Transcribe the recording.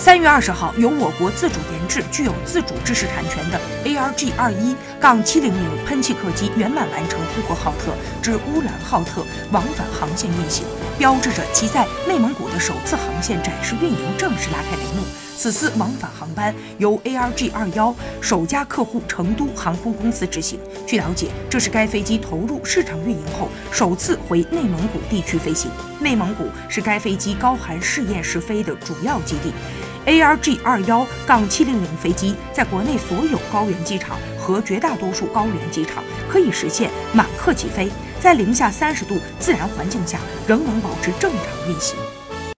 三月二十号，由我国自主研制、具有自主知识产权的 ARG 二一杠七零零喷气客机圆满完成呼和浩特至乌兰浩特往返航线运行，标志着其在内蒙古的首次航线展示运营正式拉开帷幕。此次往返航班由 ARG 二幺首家客户成都航空公司执行。据了解，这是该飞机投入市场运营后首次回内蒙古地区飞行。内蒙古是该飞机高寒试验试飞的主要基地。ARG 二幺杠七零零飞机在国内所有高原机场和绝大多数高原机场可以实现满客起飞，在零下三十度自然环境下仍能保持正常运行。